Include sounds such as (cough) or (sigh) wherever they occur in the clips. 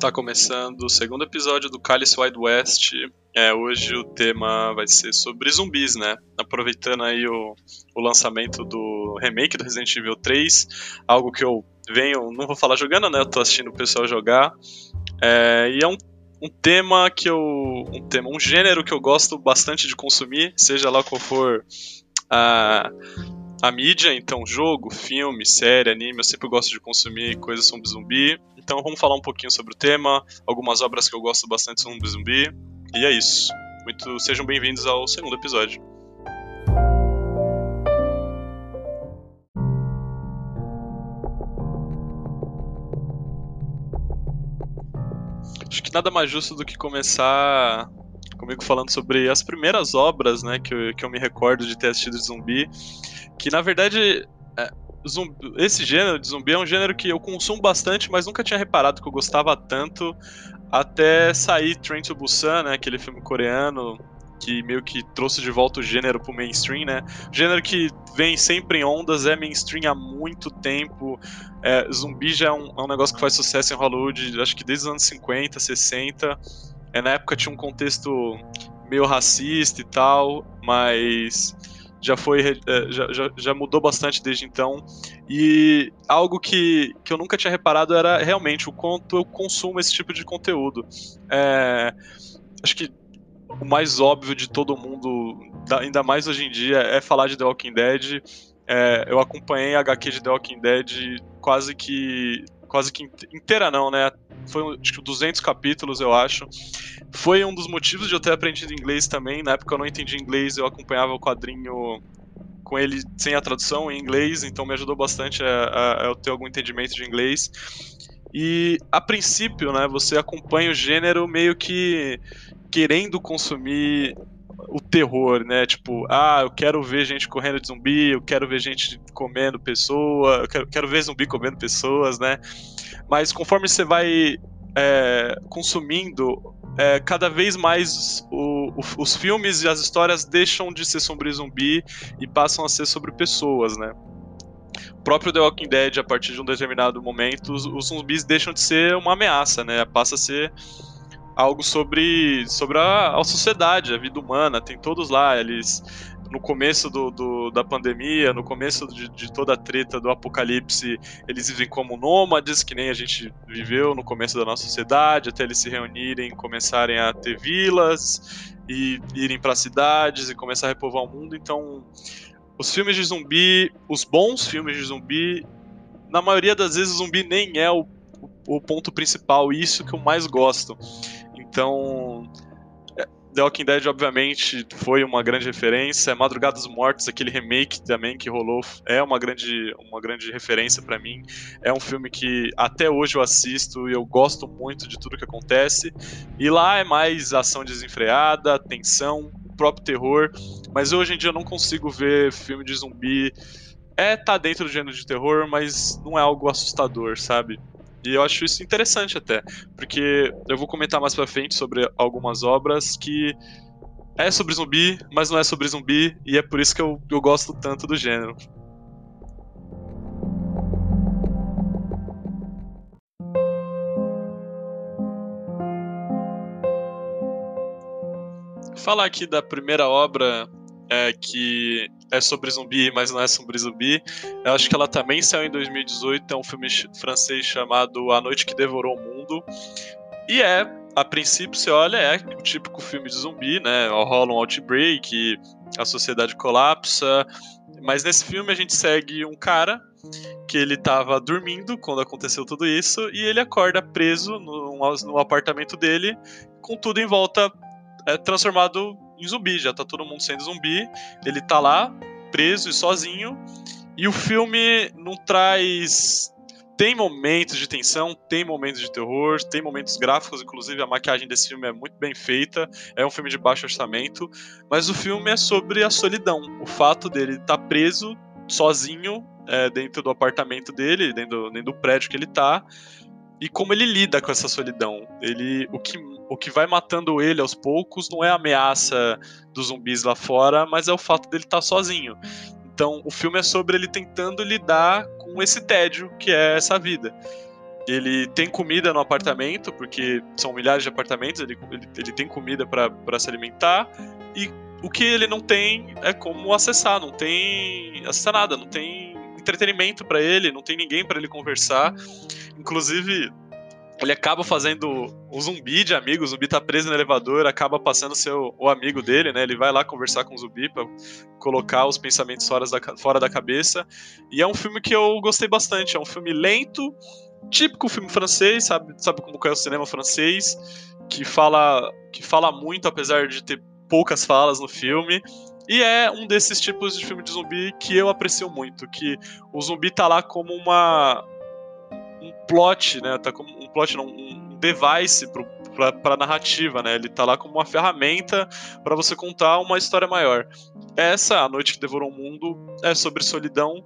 Está começando o segundo episódio do Cálice Wide West. É, hoje o tema vai ser sobre zumbis, né? Aproveitando aí o, o lançamento do remake do Resident Evil 3, algo que eu venho, não vou falar jogando, né? Eu tô assistindo o pessoal jogar. É, e é um, um tema que eu. Um tema, um gênero que eu gosto bastante de consumir, seja lá qual for a, a mídia, então jogo, filme, série, anime, eu sempre gosto de consumir coisas sobre zumbi. Então vamos falar um pouquinho sobre o tema, algumas obras que eu gosto bastante sobre zumbi. E é isso. Muito sejam bem-vindos ao segundo episódio. Acho que nada mais justo do que começar comigo falando sobre as primeiras obras, né, que eu, que eu me recordo de ter assistido de zumbi, que na verdade é, zumbi, esse gênero de zumbi é um gênero que eu consumo bastante, mas nunca tinha reparado que eu gostava tanto até sair Train to Busan, né, aquele filme coreano que meio que trouxe de volta o gênero pro mainstream, né? Gênero que vem sempre em ondas, é mainstream há muito tempo. É, zumbi já é um, é um negócio que faz sucesso em Hollywood, acho que desde os anos 50, 60. É, na época tinha um contexto meio racista e tal, mas já foi é, já, já, já, mudou bastante desde então. E algo que, que eu nunca tinha reparado era realmente o quanto eu consumo esse tipo de conteúdo. É, acho que o mais óbvio de todo mundo ainda mais hoje em dia é falar de The Walking Dead. É, eu acompanhei a HQ de The Walking Dead quase que quase que inteira não né foi acho que 200 capítulos, eu acho. Foi um dos motivos de eu ter aprendido inglês também. Na época eu não entendi inglês, eu acompanhava o quadrinho com ele sem a tradução em inglês, então me ajudou bastante a, a, eu ter algum entendimento de inglês. E a princípio, né, você acompanha o gênero meio que querendo consumir o terror, né? Tipo, ah, eu quero ver gente correndo de zumbi, eu quero ver gente comendo pessoa, eu quero, quero ver zumbi comendo pessoas, né? Mas conforme você vai é, consumindo, é, cada vez mais o, o, os filmes e as histórias deixam de ser sobre zumbi e passam a ser sobre pessoas, né? O próprio The Walking Dead, a partir de um determinado momento, os, os zumbis deixam de ser uma ameaça, né? Passa a ser algo sobre, sobre a, a sociedade, a vida humana. Tem todos lá, eles no começo do, do, da pandemia, no começo de, de, toda a treta do apocalipse, eles vivem como nômades, que nem a gente viveu no começo da nossa sociedade, até eles se reunirem, começarem a ter vilas e irem para cidades e começar a repovoar o mundo. Então, os filmes de zumbi, os bons filmes de zumbi, na maioria das vezes o zumbi nem é o, o ponto principal, isso que eu mais gosto. Então, The Walking Dead, obviamente, foi uma grande referência. Madrugadas Mortas, aquele remake também que rolou, é uma grande, uma grande referência para mim. É um filme que até hoje eu assisto e eu gosto muito de tudo que acontece. E lá é mais ação desenfreada, tensão, próprio terror. Mas hoje em dia eu não consigo ver filme de zumbi. É, tá dentro do gênero de terror, mas não é algo assustador, sabe? E eu acho isso interessante até, porque eu vou comentar mais pra frente sobre algumas obras que é sobre zumbi, mas não é sobre zumbi, e é por isso que eu, eu gosto tanto do gênero. Falar aqui da primeira obra é, que é sobre zumbi, mas não é sobre zumbi. Eu acho que ela também saiu em 2018, é um filme francês chamado A Noite que Devorou o Mundo. E é, a princípio, você olha, é o típico filme de zumbi, né? Rola um outbreak, a sociedade colapsa. Mas nesse filme a gente segue um cara que ele estava dormindo quando aconteceu tudo isso e ele acorda preso no, no apartamento dele com tudo em volta é, transformado em zumbi, já tá todo mundo sendo zumbi, ele tá lá, preso e sozinho, e o filme não traz. Tem momentos de tensão, tem momentos de terror, tem momentos gráficos, inclusive a maquiagem desse filme é muito bem feita, é um filme de baixo orçamento, mas o filme é sobre a solidão, o fato dele estar tá preso, sozinho, é, dentro do apartamento dele, dentro, dentro do prédio que ele tá, e como ele lida com essa solidão. Ele, o que, o que vai matando ele aos poucos não é a ameaça dos zumbis lá fora, mas é o fato dele estar tá sozinho. Então, o filme é sobre ele tentando lidar com esse tédio que é essa vida. ele tem comida no apartamento, porque são milhares de apartamentos, ele, ele, ele tem comida para se alimentar, e o que ele não tem é como acessar, não tem acessar nada, não tem entretenimento para ele, não tem ninguém para ele conversar. Inclusive, ele acaba fazendo um zumbi de amigo, o zumbi tá preso no elevador, acaba passando ser o, amigo dele, né? Ele vai lá conversar com o zumbi pra colocar os pensamentos fora da, fora da cabeça. E é um filme que eu gostei bastante, é um filme lento, típico filme francês, sabe, sabe como é o cinema francês, que fala, que fala muito, apesar de ter poucas falas no filme. E é um desses tipos de filme de zumbi que eu aprecio muito, que o zumbi tá lá como uma um plot, né? Tá como um plot não, um device para narrativa, né? Ele tá lá como uma ferramenta para você contar uma história maior. Essa, A Noite que Devorou o Mundo, é sobre solidão,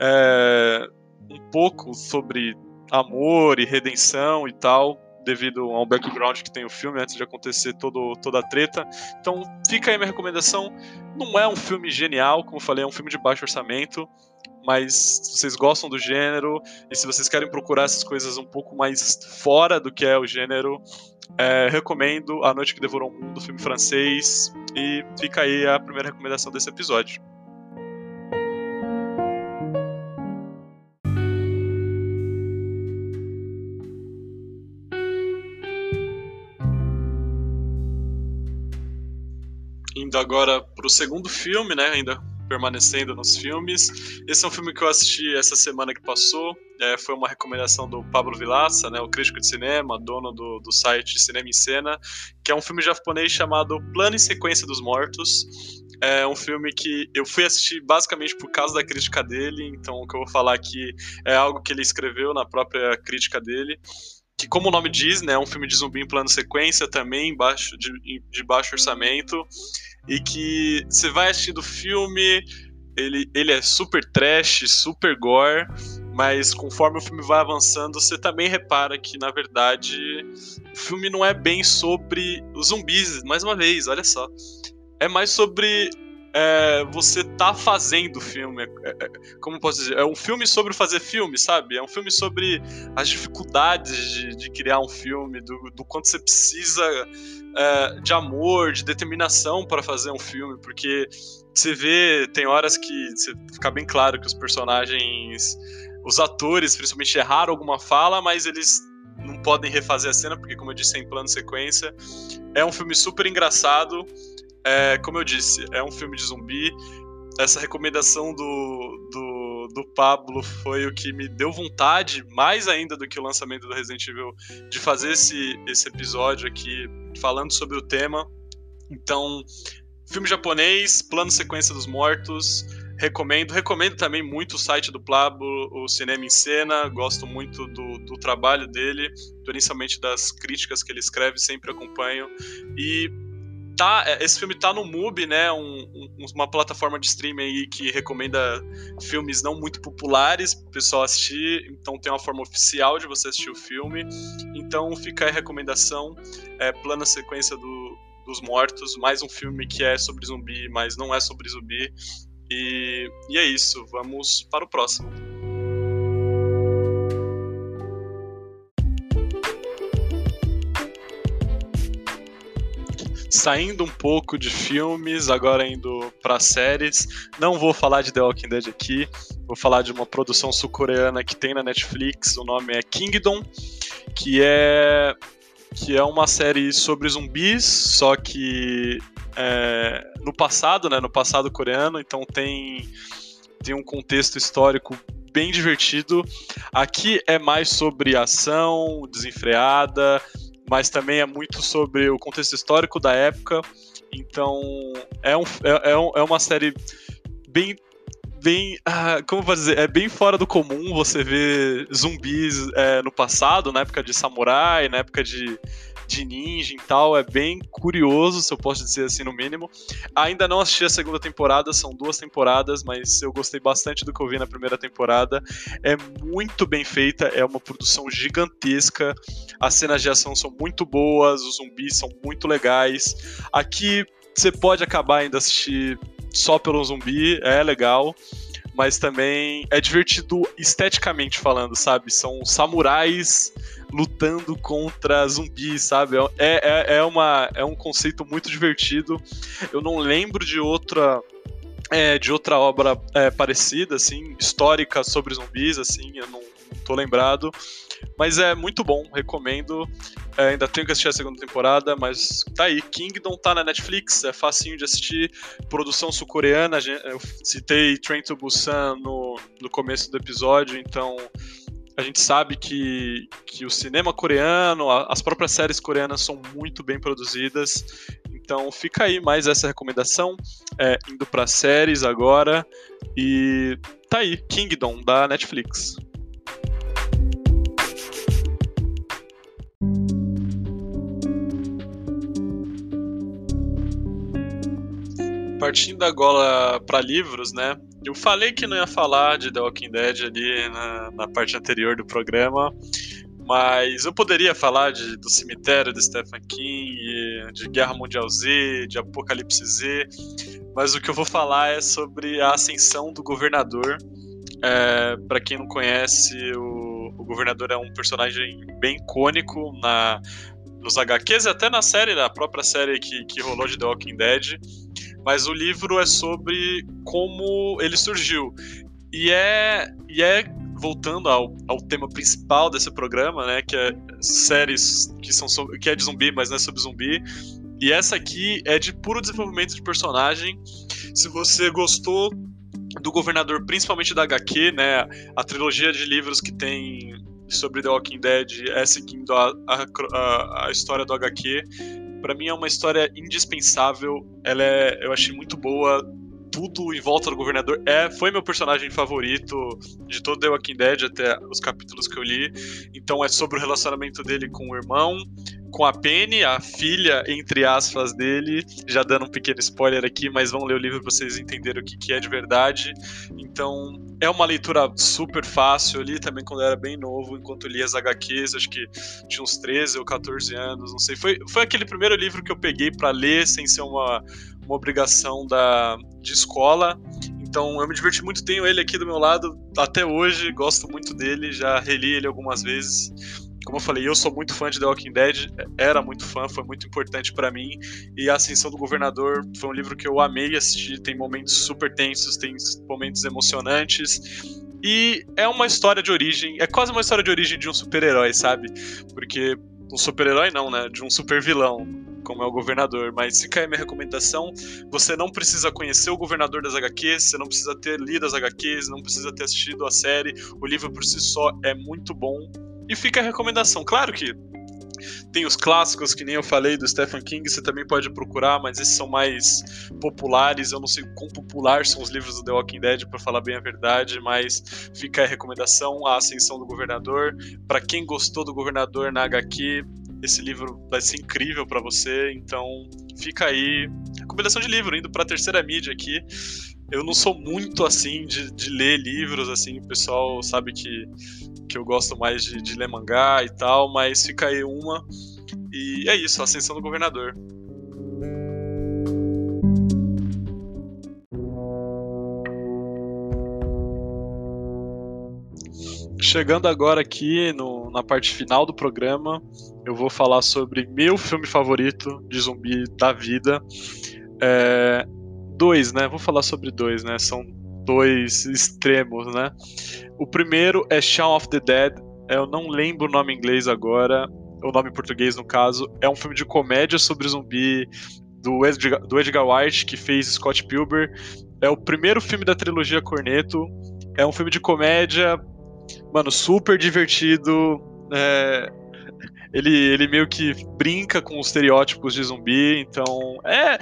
é um pouco sobre amor e redenção e tal, devido ao background que tem o filme antes de acontecer todo, toda a treta. Então fica aí minha recomendação. Não é um filme genial, como eu falei, é um filme de baixo orçamento, mas se vocês gostam do gênero e se vocês querem procurar essas coisas um pouco mais fora do que é o gênero, é, recomendo A Noite que Devorou o Mundo, filme francês, e fica aí a primeira recomendação desse episódio. indo agora para o segundo filme, né? Ainda permanecendo nos filmes. Esse é um filme que eu assisti essa semana que passou. É, foi uma recomendação do Pablo Vilaça, né, o crítico de cinema, dono do, do site Cinema em Cena, que é um filme japonês chamado Plano e Sequência dos Mortos. É um filme que eu fui assistir basicamente por causa da crítica dele, então o que eu vou falar aqui é algo que ele escreveu na própria crítica dele que como o nome diz, né, é um filme de zumbi em plano sequência também, baixo, de, de baixo orçamento, e que você vai assistindo o filme, ele, ele é super trash, super gore, mas conforme o filme vai avançando, você também repara que, na verdade, o filme não é bem sobre os zumbis, mais uma vez, olha só. É mais sobre é, você tá fazendo filme. É, é, é, como posso dizer? É um filme sobre fazer filme, sabe? É um filme sobre as dificuldades de, de criar um filme, do, do quanto você precisa é, de amor, de determinação para fazer um filme, porque você vê, tem horas que você fica bem claro que os personagens, os atores, principalmente, erraram alguma fala, mas eles não podem refazer a cena, porque, como eu disse, é em plano sequência. É um filme super engraçado. É, como eu disse, é um filme de zumbi. Essa recomendação do, do, do, Pablo foi o que me deu vontade, mais ainda do que o lançamento do Resident Evil, de fazer esse, esse episódio aqui falando sobre o tema. Então, filme japonês, plano sequência dos mortos. Recomendo. Recomendo também muito o site do Pablo, o Cinema em Cena. Gosto muito do, do trabalho dele, principalmente das críticas que ele escreve, sempre acompanho. E tá, é, esse filme tá no MUBI, né? Um, um, uma plataforma de streaming aí que recomenda filmes não muito populares pro pessoal assistir. Então tem uma forma oficial de você assistir o filme. Então fica aí a recomendação. É, plana sequência do, dos mortos, mais um filme que é sobre zumbi, mas não é sobre zumbi. E, e é isso, vamos para o próximo. Saindo um pouco de filmes, agora indo para séries. Não vou falar de The Walking Dead aqui, vou falar de uma produção sul-coreana que tem na Netflix. O nome é Kingdom, que é que é uma série sobre zumbis, só que é, no passado, né, no passado coreano. Então tem tem um contexto histórico bem divertido. Aqui é mais sobre ação desenfreada, mas também é muito sobre o contexto histórico da época. Então, é, um, é, é, um, é uma série bem. Bem, ah, como vou dizer, é bem fora do comum você ver zumbis é, no passado, na época de samurai, na época de, de ninja e tal. É bem curioso, se eu posso dizer assim, no mínimo. Ainda não assisti a segunda temporada, são duas temporadas, mas eu gostei bastante do que eu vi na primeira temporada. É muito bem feita, é uma produção gigantesca. As cenas de ação são muito boas, os zumbis são muito legais. Aqui você pode acabar ainda assistir só pelo zumbi, é legal mas também é divertido esteticamente falando, sabe? São samurais lutando contra zumbis, sabe? É, é, é, uma, é um conceito muito divertido. Eu não lembro de outra. É, de outra obra é, parecida, assim, histórica sobre zumbis, assim, eu não, não tô lembrado. Mas é muito bom, recomendo. É, ainda tenho que assistir a segunda temporada, mas tá aí. Kingdom tá na Netflix, é facinho de assistir. Produção sul-coreana, eu citei Train to Busan no, no começo do episódio, então a gente sabe que, que o cinema coreano, as próprias séries coreanas são muito bem produzidas. Então fica aí mais essa recomendação, é, indo para séries agora. E tá aí, Kingdom, da Netflix. Partindo agora para livros, né? Eu falei que não ia falar de The Walking Dead ali na, na parte anterior do programa, mas eu poderia falar de, do cemitério de Stephen King, de Guerra Mundial Z, de Apocalipse Z, mas o que eu vou falar é sobre a ascensão do governador. É, para quem não conhece, o, o, governador é um personagem bem icônico na, nos HQs e até na série, na própria série que, que rolou de The Walking Dead. Mas o livro é sobre como ele surgiu. E é, e é voltando ao, ao tema principal desse programa, né, que é séries que são sobre, que é de zumbi, mas não é sobre zumbi. E essa aqui é de puro desenvolvimento de personagem. Se você gostou do governador, principalmente da HQ, né, a trilogia de livros que tem sobre The Walking Dead é seguindo a, a, a história do HQ para mim é uma história indispensável. Ela é, eu achei muito boa. Tudo em volta do governador é, foi meu personagem favorito de todo The Walking Dead até os capítulos que eu li. Então é sobre o relacionamento dele com o irmão, com a Penny, a filha, entre aspas, dele. Já dando um pequeno spoiler aqui, mas vão ler o livro para vocês entenderem o que, que é de verdade. Então, é uma leitura super fácil. Eu li também quando eu era bem novo, enquanto li as HQs, acho que tinha uns 13 ou 14 anos, não sei. Foi, foi aquele primeiro livro que eu peguei para ler sem ser uma, uma obrigação da, de escola. Então eu me diverti muito, tenho ele aqui do meu lado até hoje, gosto muito dele, já reli ele algumas vezes como eu falei, eu sou muito fã de The Walking Dead, era muito fã, foi muito importante para mim. E A Ascensão do Governador foi um livro que eu amei assistir, tem momentos super tensos, tem momentos emocionantes. E é uma história de origem, é quase uma história de origem de um super-herói, sabe? Porque um super-herói não, né? De um super-vilão, como é o governador. Mas fica aí minha recomendação: você não precisa conhecer o governador das HQs, você não precisa ter lido as HQs, não precisa ter assistido a série. O livro por si só é muito bom e fica a recomendação. Claro que tem os clássicos, que nem eu falei, do Stephen King, você também pode procurar, mas esses são mais populares. Eu não sei quão popular são os livros do The Walking Dead, para falar bem a verdade, mas fica a recomendação: A Ascensão do Governador. Para quem gostou do Governador na HQ, esse livro vai ser incrível para você, então fica aí. Recomendação de livro, indo para a terceira mídia aqui. Eu não sou muito assim de, de ler livros, assim, o pessoal sabe que que eu gosto mais de, de ler mangá e tal, mas fica aí uma. E é isso, Ascensão do Governador. Chegando agora aqui no, na parte final do programa, eu vou falar sobre meu filme favorito de zumbi da vida. É, dois, né? Vou falar sobre dois, né? São dois extremos, né? O primeiro é Shaun of the Dead. Eu não lembro o nome em inglês agora, o nome em português no caso. É um filme de comédia sobre zumbi do Edgar, do Edgar White, que fez Scott Pilgrim. É o primeiro filme da trilogia Corneto. É um filme de comédia, mano, super divertido. É, ele, ele meio que brinca com os estereótipos de zumbi, então é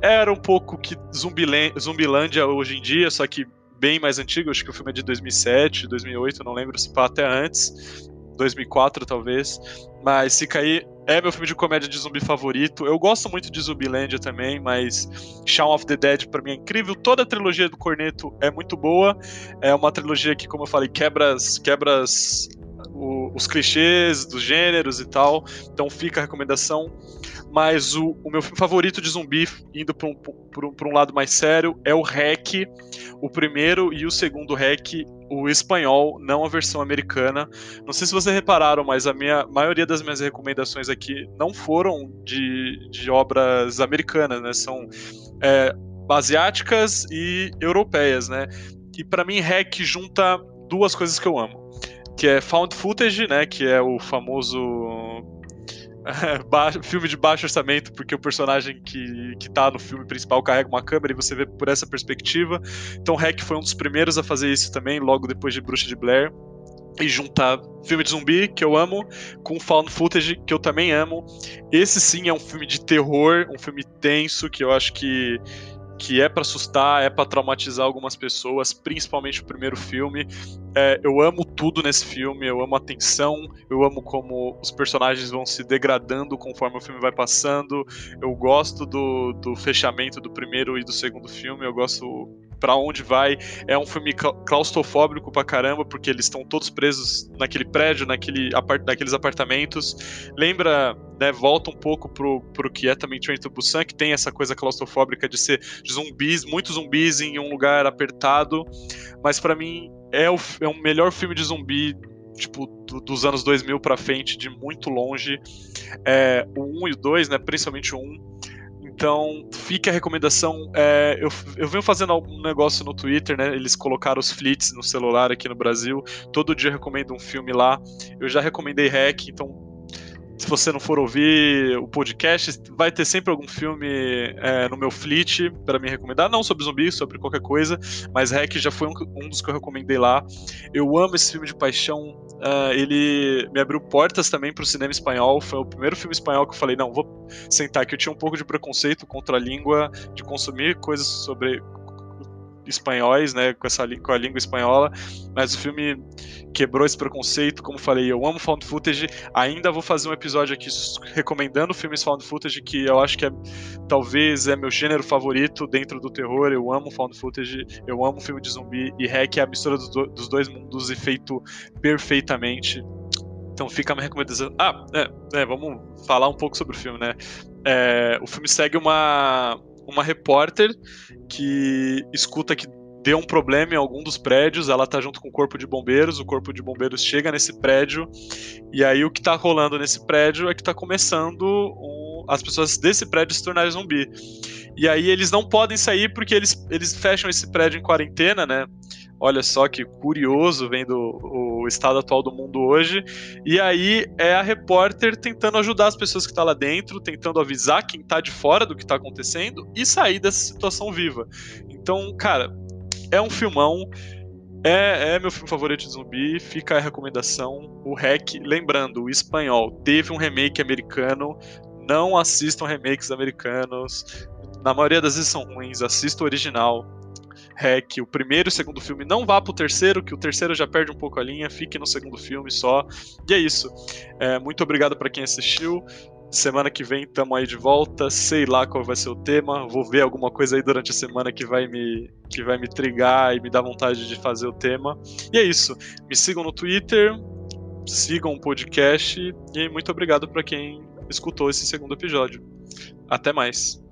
era um pouco que Zumbilândia hoje em dia, só que bem mais antigo, acho que o filme é de 2007, 2008, não lembro se pá até antes, 2004 talvez, mas se cair é meu filme de comédia de zumbi favorito. Eu gosto muito de Zumbilândia também, mas Shaun of the Dead para mim é incrível. Toda a trilogia do Corneto é muito boa. É uma trilogia que, como eu falei, quebra, quebra o, os clichês dos gêneros e tal. Então fica a recomendação. mas o, o meu filme favorito de zumbi, indo para um, um, um lado mais sério, é o Rec, o primeiro e o segundo Rec, o espanhol, não a versão americana. Não sei se vocês repararam, mas a minha maioria das minhas recomendações aqui não foram de, de obras americanas, né? São é, asiáticas e europeias, né? E para mim, Rec junta duas coisas que eu amo, que é found footage, né? Que é o famoso (laughs) filme de baixo orçamento, porque o personagem que, que tá no filme principal carrega uma câmera e você vê por essa perspectiva. Então, Hack foi um dos primeiros a fazer isso também, logo depois de Bruxa de Blair. E juntar filme de zumbi, que eu amo, com found footage, que eu também amo. Esse sim é um filme de terror, um filme tenso, que eu acho que que é para assustar, é para traumatizar algumas pessoas, principalmente o primeiro filme. É, eu amo tudo nesse filme, eu amo a tensão, eu amo como os personagens vão se degradando conforme o filme vai passando. Eu gosto do, do fechamento do primeiro e do segundo filme, eu gosto para onde vai. É um filme claustrofóbico pra caramba, porque eles estão todos presos naquele prédio, naquele, apart, naqueles apartamentos. Lembra, né, volta um pouco pro, pro que é também Train to Busan, que tem essa coisa claustrofóbica de ser zumbis, muitos zumbis em um lugar apertado. Mas para mim é o, é o melhor filme de zumbi tipo, do, dos anos 2000 para frente, de muito longe. É, o 1 e o 2, né, principalmente o 1, então, fica a recomendação. É, eu, eu venho fazendo um negócio no Twitter, né? Eles colocaram os flits no celular aqui no Brasil. Todo dia eu recomendo um filme lá. Eu já recomendei Hack, então se você não for ouvir o podcast, vai ter sempre algum filme é, no meu fleet para me recomendar, não sobre zumbi, sobre qualquer coisa, mas Hack já foi um, um, dos que eu recomendei lá. Eu amo esse filme de paixão, uh, ele me abriu portas também para o cinema espanhol, foi o primeiro filme espanhol que eu falei, não, vou sentar aqui, eu tinha um pouco de preconceito contra a língua, de consumir coisas sobre espanhóis, né, com, essa, com a língua espanhola, mas o filme quebrou esse preconceito, como falei, eu amo found footage, ainda vou fazer um episódio aqui recomendando filmes found footage, que eu acho que é, talvez é meu gênero favorito dentro do terror, eu amo found footage, eu amo filme de zumbi, e Hack é a mistura dos, do, dos dois mundos e feito perfeitamente, então fica a minha recomendação. Ah, é, é, vamos falar um pouco sobre o filme, né? É, o filme segue uma, uma repórter que escuta que deu um problema em algum dos prédios, ela tá junto com o corpo de bombeiros, o corpo de bombeiros chega nesse prédio, e aí o que tá rolando nesse prédio é que tá começando um, as pessoas desse prédio se tornarem zumbi. E aí eles não podem sair porque eles, eles fecham esse prédio em quarentena, né? Olha só que curioso vendo o estado atual do mundo hoje. E aí é a repórter tentando ajudar as pessoas que estão tá lá dentro, tentando avisar quem está de fora do que está acontecendo e sair dessa situação viva. Então, cara, é um filmão. É, é, meu filme favorito de zumbi, fica a recomendação. O Hack, lembrando, o espanhol teve um remake americano. Não assistam remakes americanos. Na maioria das vezes são ruins, assista o original Hack, o primeiro e o segundo filme. Não vá pro terceiro, que o terceiro já perde um pouco a linha, fique no segundo filme só. E é isso. É, muito obrigado para quem assistiu. Semana que vem estamos aí de volta. Sei lá qual vai ser o tema. Vou ver alguma coisa aí durante a semana que vai me que vai me trigar e me dar vontade de fazer o tema. E é isso. Me sigam no Twitter, sigam o podcast e muito obrigado para quem escutou esse segundo episódio. Até mais.